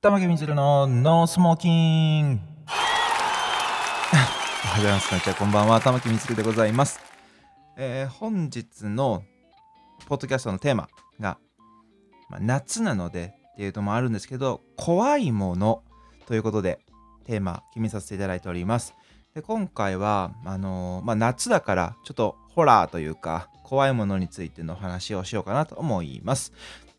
玉木みずるの No Smoking おはようございます。こんにちは。こんばんは。玉木みずるでございます。えー本日のポッドキャストのテーマが、まあ、夏なのでっていうのもあるんですけど、怖いものということでテーマ決めさせていただいております。で今回はあのーまあ、夏だからちょっとホラーというか怖いものについての話をしようかなと思います。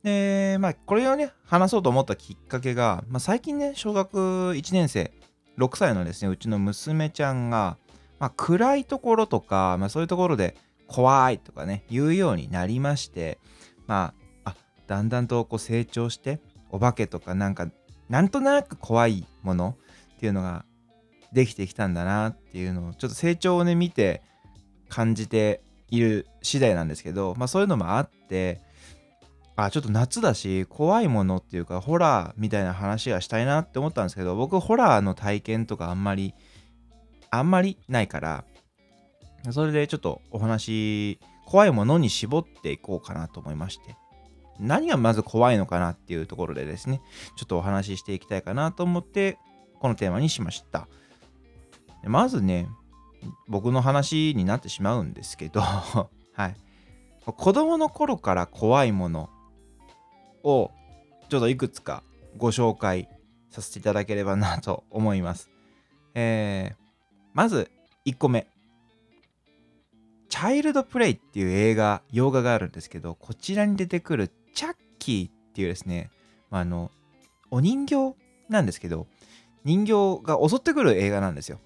で、まあ、これをね、話そうと思ったきっかけが、まあ、最近ね、小学1年生、6歳のですね、うちの娘ちゃんが、まあ、暗いところとか、まあ、そういうところで怖いとかね、言うようになりまして、まあ、あ、だんだんとこう成長して、お化けとかなんか、なんとなく怖いものっていうのができてきたんだなっていうのを、ちょっと成長をね、見て感じている次第なんですけど、まあ、そういうのもあって、あちょっと夏だし怖いものっていうかホラーみたいな話がしたいなって思ったんですけど僕ホラーの体験とかあんまりあんまりないからそれでちょっとお話怖いものに絞っていこうかなと思いまして。何がまず怖いのかなっていうところでですねちょっとお話ししていきたいかなと思ってこのテーマにしました。まずね僕の話になってしまうんですけど はい。子供の頃から怖いものをちょっといくつかご紹介させていただければなと思います。えー、まず1個目。チャイルドプレイっていう映画、洋画があるんですけど、こちらに出てくるチャッキーっていうですね、まあ、あの、お人形なんですけど、人形が襲ってくる映画なんですよ。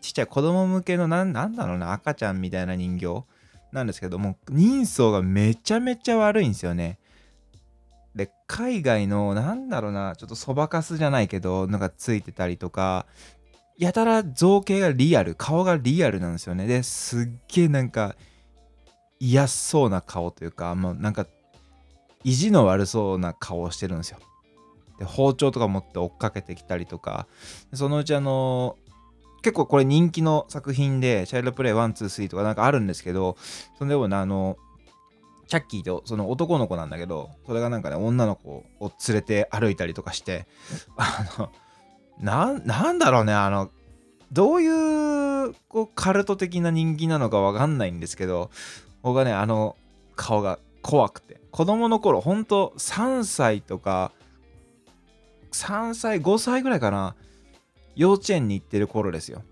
ちっちゃい子供向けのなんなんだろうな、赤ちゃんみたいな人形なんですけども、人相がめちゃめちゃ悪いんですよね。海外のなんだろうなちょっとそばかすじゃないけどなんかついてたりとかやたら造形がリアル顔がリアルなんですよね。ですっげえなんか嫌そうな顔というかもうなんか意地の悪そうな顔をしてるんですよ。で包丁とか持って追っかけてきたりとか。そのうちあの結構これ人気の作品でチャイルドプレイ123とかなんかあるんですけどそのでもねあのチャッキーとその男の子なんだけどそれがなんかね女の子を連れて歩いたりとかしてあのななんだろうねあのどういうこうカルト的な人気なのかわかんないんですけど僕はねあの顔が怖くて子供の頃ほんと3歳とか3歳5歳ぐらいかな幼稚園に行ってる頃ですよ。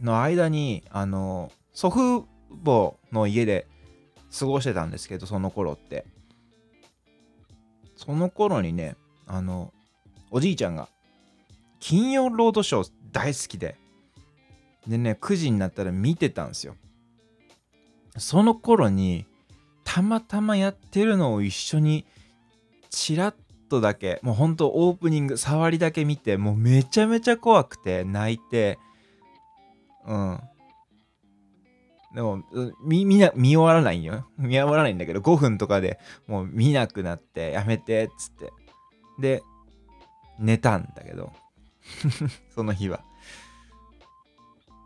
の間にあの祖父母の家で過ごしてたんですけどその頃って。その頃にねあのおじいちゃんが金曜ロードショー大好きででね9時になったら見てたんですよ。その頃にたまたまやってるのを一緒にチラッとだけもうほんとオープニング触りだけ見てもうめちゃめちゃ怖くて泣いてうん。でも見見な見終わらないんよ。見終わらないんだけど5分とかでもう見なくなってやめてっつって。で寝たんだけど。その日は。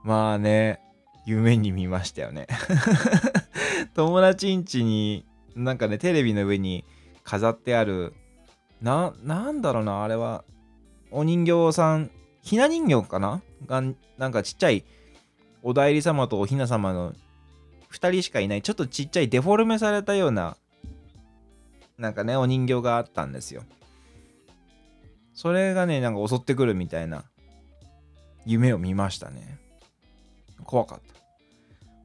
まあね夢に見ましたよね。友達ん家になんかねテレビの上に飾ってあるななんだろうなあれは。お人形さんひな人形かな？がなんかちっちゃいお代理様とお雛様の2人しかいないちょっとちっちゃいデフォルメされたようななんかねお人形があったんですよ。それがねなんか襲ってくるみたいな夢を見ましたね。怖かっ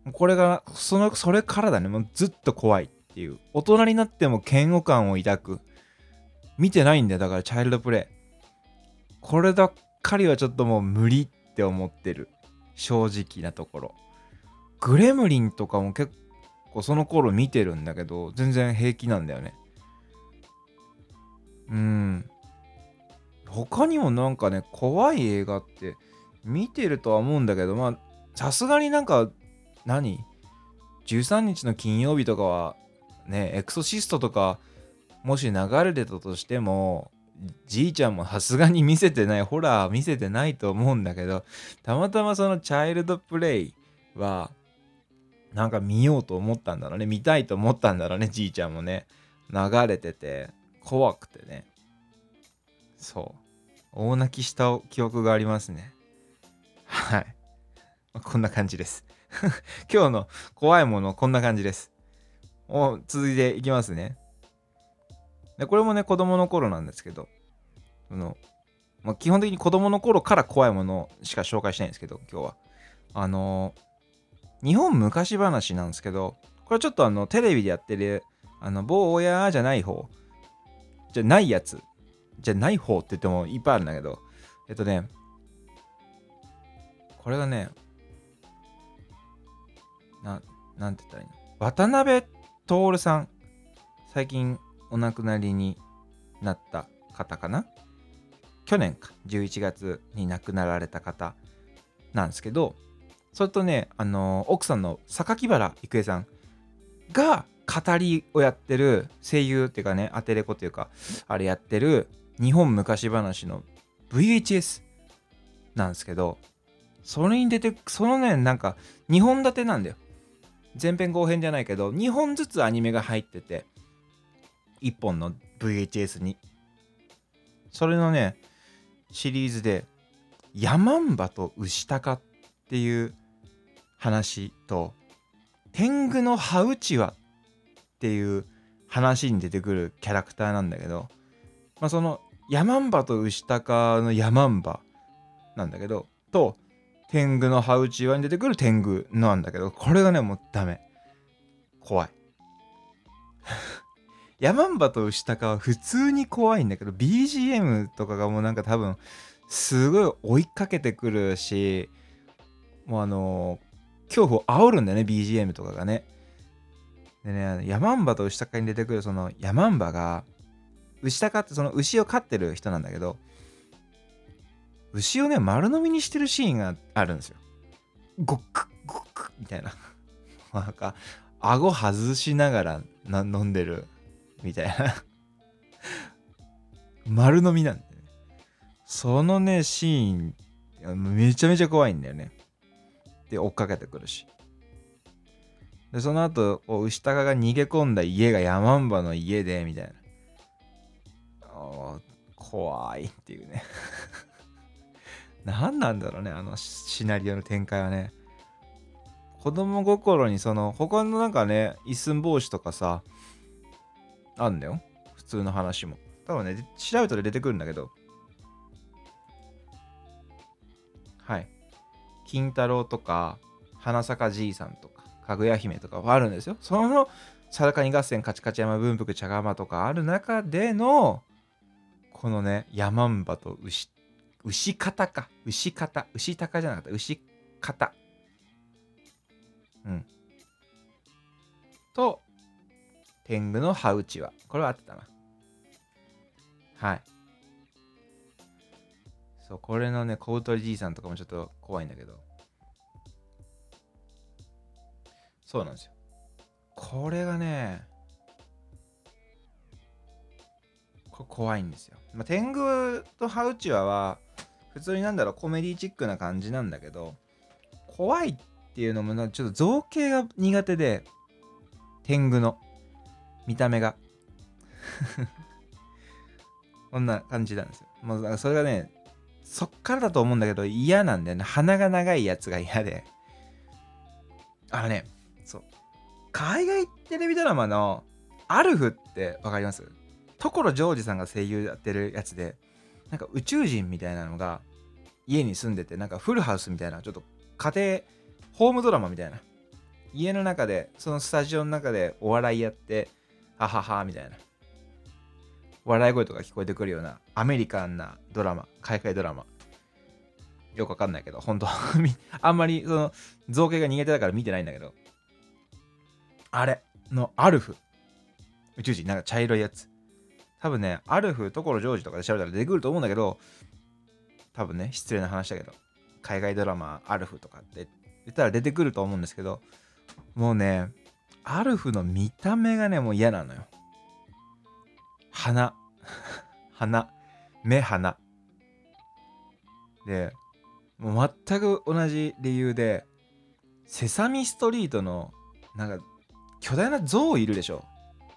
た。これがそのそれからだね。もうずっと怖いっていう。大人になっても嫌悪感を抱く。見てないんだよ。だからチャイルドプレイ。こればっかりはちょっともう無理って思ってる。正直なところ。グレムリンとかも結構その頃見てるんだけど全然平気なんだよね。うん。他にもなんかね怖い映画って見てるとは思うんだけどまあさすがになんか何？13日の金曜日とかはねエクソシストとかもし流れてたとしてもじいちゃんもさすがに見せてないホラー見せてないと思うんだけどたまたまそのチャイルドプレイはなんか見ようと思ったんだろうね見たいと思ったんだろうねじいちゃんもね流れてて怖くてねそう大泣きした記憶がありますね。はいま。こんな感じです。今日の怖いもの、こんな感じです。お続いていきますね。でこれもね、子供の頃なんですけど、そのまあ、基本的に子供の頃から怖いものしか紹介しないんですけど、今日は。あのー、日本昔話なんですけど、これちょっとあの、テレビでやってる、あの、某親じゃない方、じゃないやつ、じゃない方って言ってもいっぱいあるんだけど、えっとね、これがね、な、なんて言ったらいいの？渡辺徹さん、最近お亡くなりになった方かな？去年か、11月に亡くなられた方なんですけど、それとね、あの奥さんの榊原郁恵さんが語りをやってる声優っていうかね、アテレコっていうか、あれやってる日本昔話の VHS なんですけど、それに出て、そのね、なんか2本立てなんだよ。前編後編じゃないけど、2本ずつアニメが入ってて、1本の VHS に。それのね、シリーズで、ヤマンバとウシタカっていう話と、天狗のハウチワっていう話に出てくるキャラクターなんだけど、まあ、そのヤマンバとウシタカのヤマンバなんだけど、と、天狗のハウチワに出てくる天狗なんだけど、これがね、もうダメ。怖い。ヤマンバとウシタカは普通に怖いんだけど、BGM とかがもうなんか多分、すごい追いかけてくるし、もうあの、恐怖を煽るんだよね、BGM とかがね。でね、ヤマンバとウシタカに出てくるそのヤマンバが、牛タカってその牛を飼ってる人なんだけど、牛をね、丸飲みにしてるシーンがあるんですよ。ゴックゴックみたいな。なんか、顎外しながら飲んでるみたいな 丸飲みなんだよね。そのね、シーン、めちゃめちゃ怖いんだよね。で、追っかけてくるし。で、その後、牛高が逃げ込んだ家がヤマンバの家で、みたいな。怖いっていうね 何なんだろうね、あのシナリオの展開はね。子供心にその、他のなんかね、一寸法師とかさ、あんだよ。普通の話も。多分ね、調べたら出てくるんだけど。はい。金太郎とか、花咲じいさんとか、かぐや姫とかはあるんですよ。その、さだかに合戦、カチカチ山文福茶釜とかある中での、このね、ヤマンバと牛、牛方か。牛方。牛高じゃなかった。牛方。うん。と、天狗の歯打ちは。これはあってたな。はい。そう、これのね、小太りじいさんとかもちょっと怖いんだけど。そうなんですよ。これがね、こ怖いんですよ。まあ、天狗とハウチワは、普通になんだろう、コメディチックな感じなんだけど、怖いっていうのも、ちょっと造形が苦手で、天狗の。見た目が こんな感じなんですよ。もうそれがね、そっからだと思うんだけど嫌なんだよね。鼻が長いやつが嫌で。あのね、そう。海外テレビドラマのアルフってわかります？所ジョージさんが声優やってるやつで、なんか宇宙人みたいなのが家に住んでて、なんかフルハウスみたいな、ちょっと家庭、ホームドラマみたいな。家の中で、そのスタジオの中でお笑いやって、はははみたいな。笑い声とか聞こえてくるようなアメリカンなドラマ海外ドラマ。よくわかんないけど本当。あんまりその造形が苦手だから見てないんだけど。あれのアルフ。宇宙人なんか茶色いやつ。多分ねアルフ所ジョージとかで調べたら出てくると思うんだけど多分ね失礼な話だけど海外ドラマアルフとかって言ったら出てくると思うんですけどもうねアルフの見た目がね、もう嫌なのよ。鼻。鼻。目、鼻。で、もう全く同じ理由で、セサミストリートの、なんか、巨大な象いるでしょ。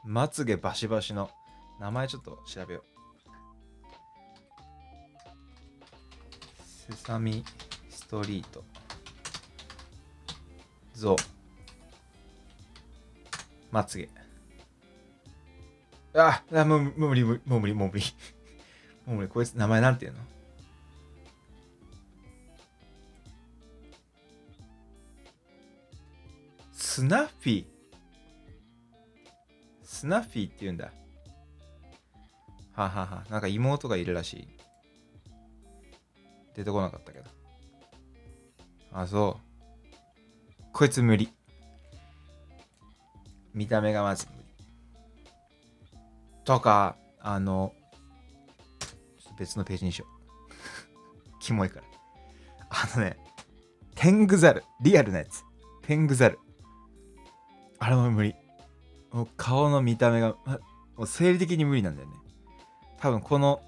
まつげバシバシの。名前ちょっと調べよう。セサミストリートゾウまつげ。ああもうもう無理もう無理もう無理。もう無理。こいつ名前なんていうの？スナッフィー。スナッフィーって言うんだ。ははは。なんか妹がいるらしい。出てこなかったけど。あそう。こいつ無理。見た目がまず無理。とかあの別のページにしよう。キモいから。あのね天狗ザルリアルなやつ。天狗ザル。あれも無理。もう顔の見た目がもう生理的に無理なんだよね。多分この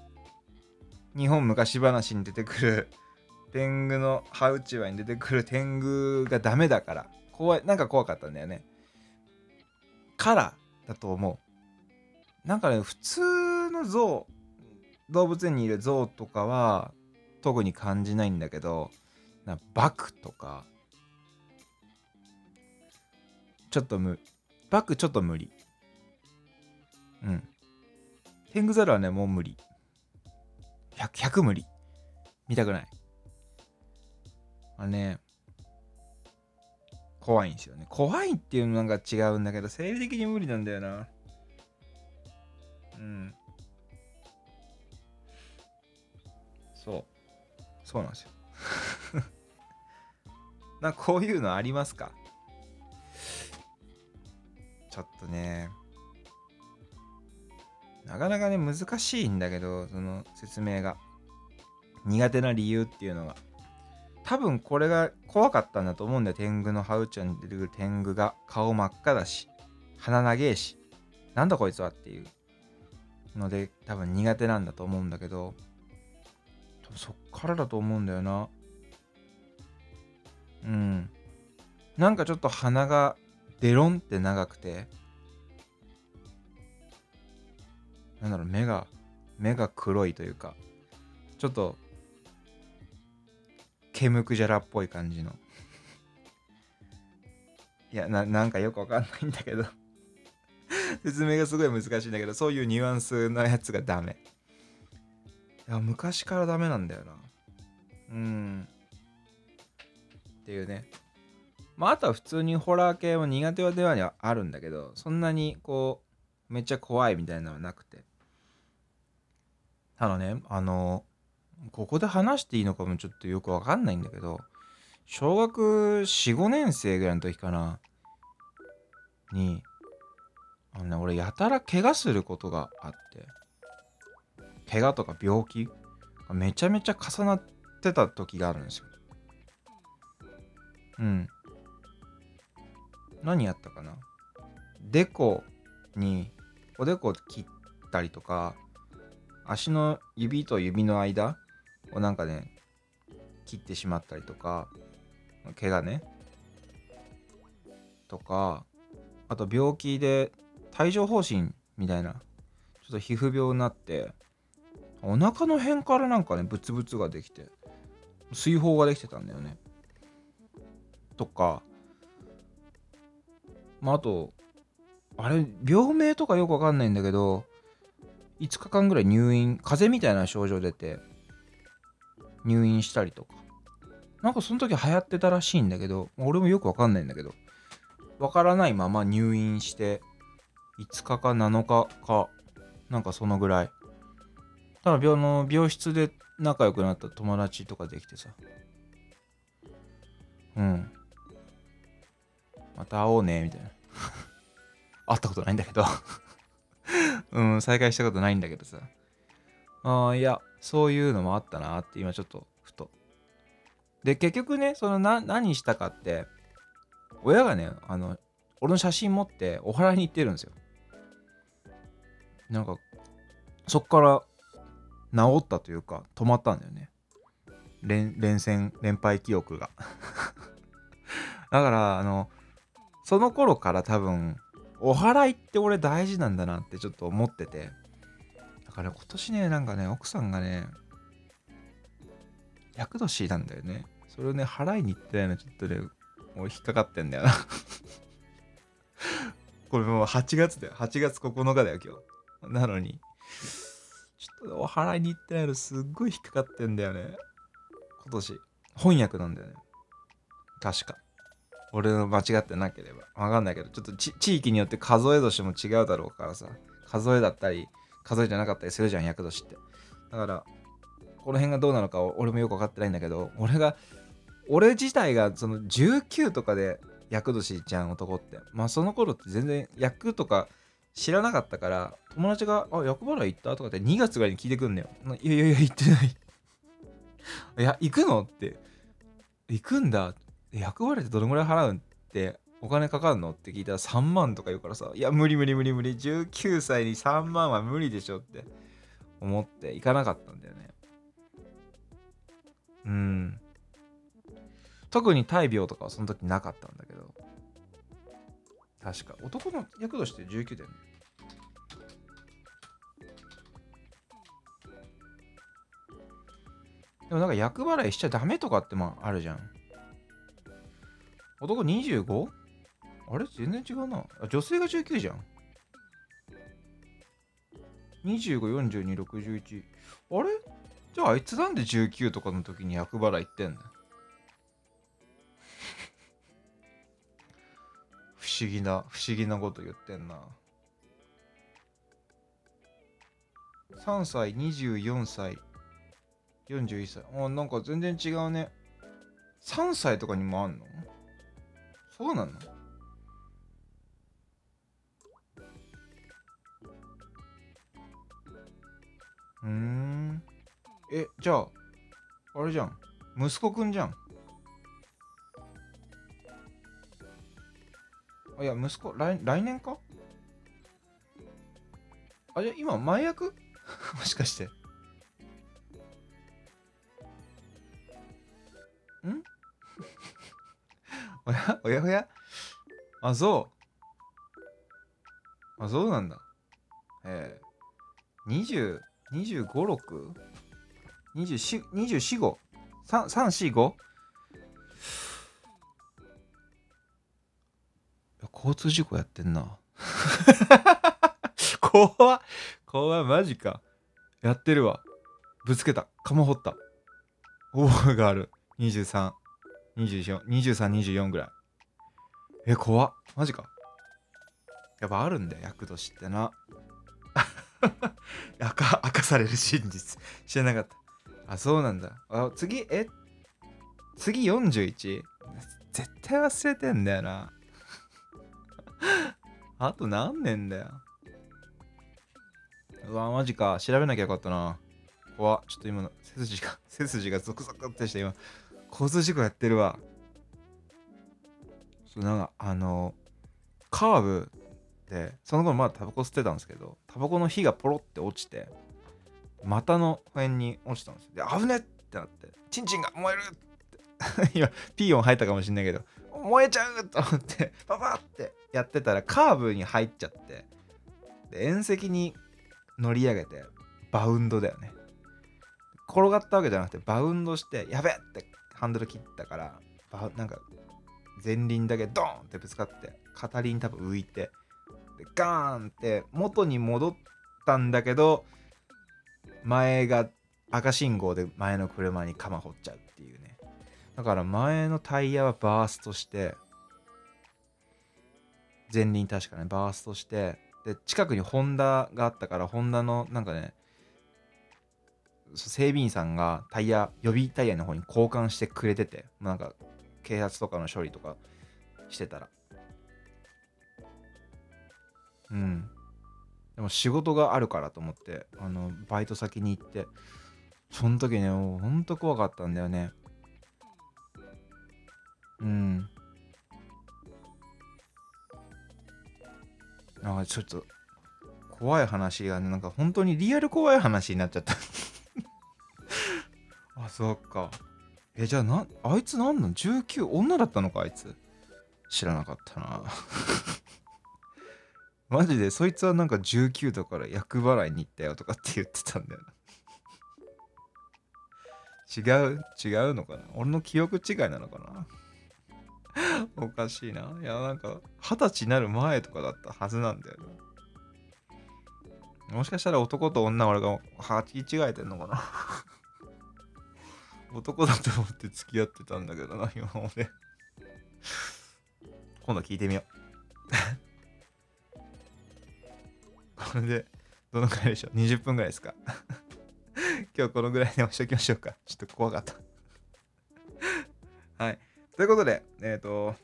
日本昔話に出てくる天狗のハウチワに出てくる天狗がダメだから怖いなんか怖かったんだよね。からだと思う。なんかね普通の象動物園にいる象とかは特に感じないんだけどなバクとかちょっと無バクちょっと無理。うん。テングザルはねもう無理。100, 100無理。見たくない。あね怖いんですよね。怖いっていうのなんか違うんだけど生理的に無理なんだよな。うん。そう。そうなんですよ。なこういうのありますか？ちょっとね。なかなかね難しいんだけどその説明が。苦手な理由っていうのが。多分これが怖かったんだと思うんだよ。天狗のハウちゃんに出てくる天狗が顔真っ赤だし鼻長えしなんだこいつはっていうので多分苦手なんだと思うんだけど多分そっからだと思うんだよな。うん。なんかちょっと鼻がデロンって長くてなんだろう目が目が黒いというかちょっとケムクジャラっぽい感じの。いやななんかよくわかんないんだけど。説明がすごい難しいんだけどそういうニュアンスのやつがダメ。いや昔からダメなんだよな。うん。っていうね。まああとは普通にホラー系も苦手ではあるんだけどそんなにこうめっちゃ怖いみたいなのはなくて。ただねあのここで話していいのかもちょっとよくわかんないんだけど小学45年生ぐらいの時かなにあのね俺やたら怪我することがあって怪我とか病気がめちゃめちゃ重なってた時があるんですよ。うん。何やったかな？でこにおでこ切ったりとか足の指と指の間をなんかね切ってしまったりとか怪我ねとかあと病気で帯状疱疹みたいなちょっと皮膚病になってお腹の辺からなんかねブツブツができて水泡ができてたんだよね。とかまああとあれ病名とかよくわかんないんだけど5日間ぐらい入院風邪みたいな症状出て入院したりとか。なんかその時流行ってたらしいんだけど俺もよくわかんないんだけどわからないまま入院して5日か7日かなんかそのぐらい。ただ病の病室で仲良くなった友達とかできてさ。うん。また会おうねみたいな。会ったことないんだけど。うん再会したことないんだけどさ。ああいやそういうのもあったなって今ちょっとふと。で結局ねそのな何したかって親がねあの俺の写真持ってお祓いに行ってるんですよ。なんかそっから治ったというか止まったんだよね。連連戦連敗記憶が。だからあのその頃から多分お祓いって俺大事なんだなってちょっと思ってて。から今年ねなんかね奥さんがね厄年なんだよね。それをね払いに行ってないのちょっとね俺引っかかってんだよな。これもう8月だよ。8月9日だよ今日。なのに。ちょっとお払いに行ってないのすっごい引っかかってんだよね。今年。翻訳なんだよね。確か。俺の間違ってなければ。わかんないけどちょっと地域によって数え年も違うだろうからさ。数えだったり数えじゃなかったりするじゃん厄年って。だからこの辺がどうなのか俺もよく分かってないんだけど俺が俺自体がその19とかで厄年じゃん男って。まあその頃って全然役とか知らなかったから友達が「あ厄払い行った?」とかって2月ぐらいに聞いてくんだよ「いやいやいや行ってない」いや行くの？って行くんだ厄払いってどのぐらい払うん？ってお金かかるの？って聞いたら3万とか言うからさいや無理無理無理無理19歳に3万は無理でしょって思って行かなかったんだよね。うん。特に大病とかはその時なかったんだけど。確か。男の役として19だよね。でもなんか役払いしちゃダメとかってもあるじゃん。男 25? あれ？全然違うな。あ女性が19じゃん。25、42、61あれ？じゃああいつなんで19とかの時に役払いってんだ 不思議な不思議なこと言ってんな。3歳24歳。41歳。あなんか全然違うね。3歳とかにもあんの？そうなの？うん。えじゃああれじゃん。息子くんじゃん。あいや息子来来年か？あじゃあ今前役 もしかして。ん？おやおやおや？あそう。あそうなんだ。ええー、20 25、6? 24、24、5? 3、3、4、5? 交通事故やってんな。怖っ怖い、マジか。やってるわ。ぶつけた。釜掘った。オーがある。23、24、23、24ぐらい。え、怖っ。マジか。やっぱあるんだよ、厄年ってな。明か明かされる真実。知らなかった。あ、そうなんだ。あ、次、え？次 41? 絶対忘れてんだよな。あと何年だよ。うわ、マジか。調べなきゃよかったな。怖ちょっと今の背筋が、背筋がゾクゾクってして今、交通事故やってるわ。そうなんか、あの、カーブで、その頃まだタバコ吸ってたんですけど、タバコの火がポロって落ちて、股の辺に落ちたんですよ。で、危ねってなって、チンチンが燃えるって。今、ピーヨン入ったかもしんないけど、燃えちゃうと思って、パパってやってたらカーブに入っちゃって、で縁石に乗り上げて、バウンドだよね。転がったわけじゃなくて、バウンドして、やべってハンドル切ったから、なんか、前輪だけドーンってぶつかって、片輪多分浮いて、でガーンって元に戻ったんだけど、前が赤信号で前の車に釜掘っちゃうっていうね。だから前のタイヤはバーストして、前輪確かね、バーストして、で、近くにホンダがあったから、ホンダのなんかね、整備員さんがタイヤ、予備タイヤの方に交換してくれてて、なんか警察とかの処理とかしてたら。うん。でも仕事があるからと思って、あの、バイト先に行って、その時ね、ほんと怖かったんだよね。うん。なんかちょっと、怖い話がね、なんか本当にリアル怖い話になっちゃった あ、そっか。え、じゃあな、あいつなんなん ?19 女だったのかあいつ。知らなかったな。マジで、そいつはなんか19だから厄払いに行ったよとかって言ってたんだよな。違う違うのかな？俺の記憶違いなのかな？おかしいな。いや、なんか、二十歳になる前とかだったはずなんだよな。もしかしたら男と女俺が履き違えてんのかな？男だと思って付き合ってたんだけどな、今まで。今度聞いてみよう。これで、どのくらいでしょう ?20 分ぐらいですか？今日このぐらいに押しておきましょうか。ちょっと怖かった はい。ということで、えっ、ー、と、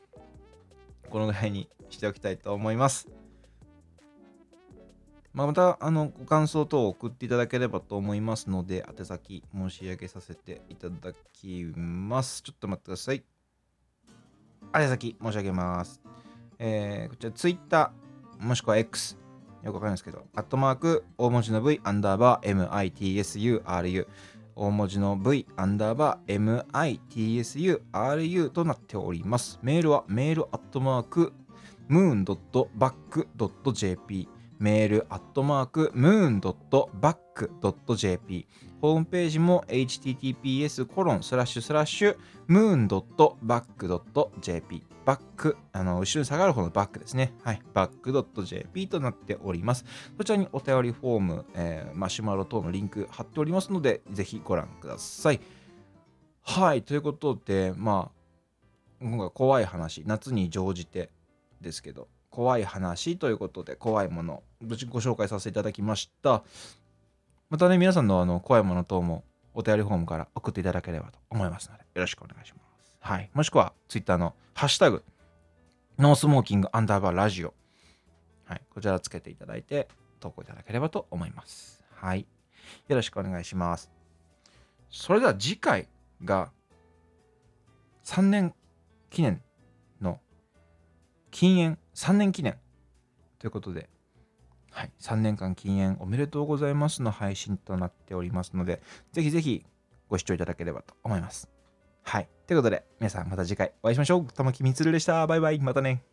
このぐらいにしておきたいと思います。まあ、また、あの、ご感想等を送っていただければと思いますので、宛先申し上げさせていただきます。ちょっと待ってください。宛先申し上げます。えー、こちら Twitter、もしくは X、よくわかんないですけど、アットマーク、大文字の V、アンダーバー、MITSURU、大文字の V アンダーバー MITSURU となっております。メールはメールアットマーク moon.back.jp メールアットマーク moon.back.jp ホームページも https コロンスラッシュスラッシュ moon.back.jp バック、あの、後ろに下がる方のバックですね。はい。バック .jp となっております。そちらにお便りフォーム、えー、マシュマロ等のリンク貼っておりますので、ぜひご覧ください。はい。ということで、まあ、今回怖い話、夏に乗じてですけど、怖い話ということで、怖いもの、ご紹介させていただきました。またね、皆さんのあの怖いもの等もお便りフォームから送っていただければと思いますので、よろしくお願いします。はい。もしくは、Twitter のハッシュタグ、ノースモーキングアンダーバーラジオ。はい。こちらつけていただいて、投稿いただければと思います。はい。よろしくお願いします。それでは次回が3年記念の禁煙3年記念ということで、はい、3年間禁煙おめでとうございますの配信となっておりますので、ぜひぜひご視聴いただければと思います。はい。ということで、皆さんまた次回お会いしましょう。玉木みつるでした。バイバイ。またね。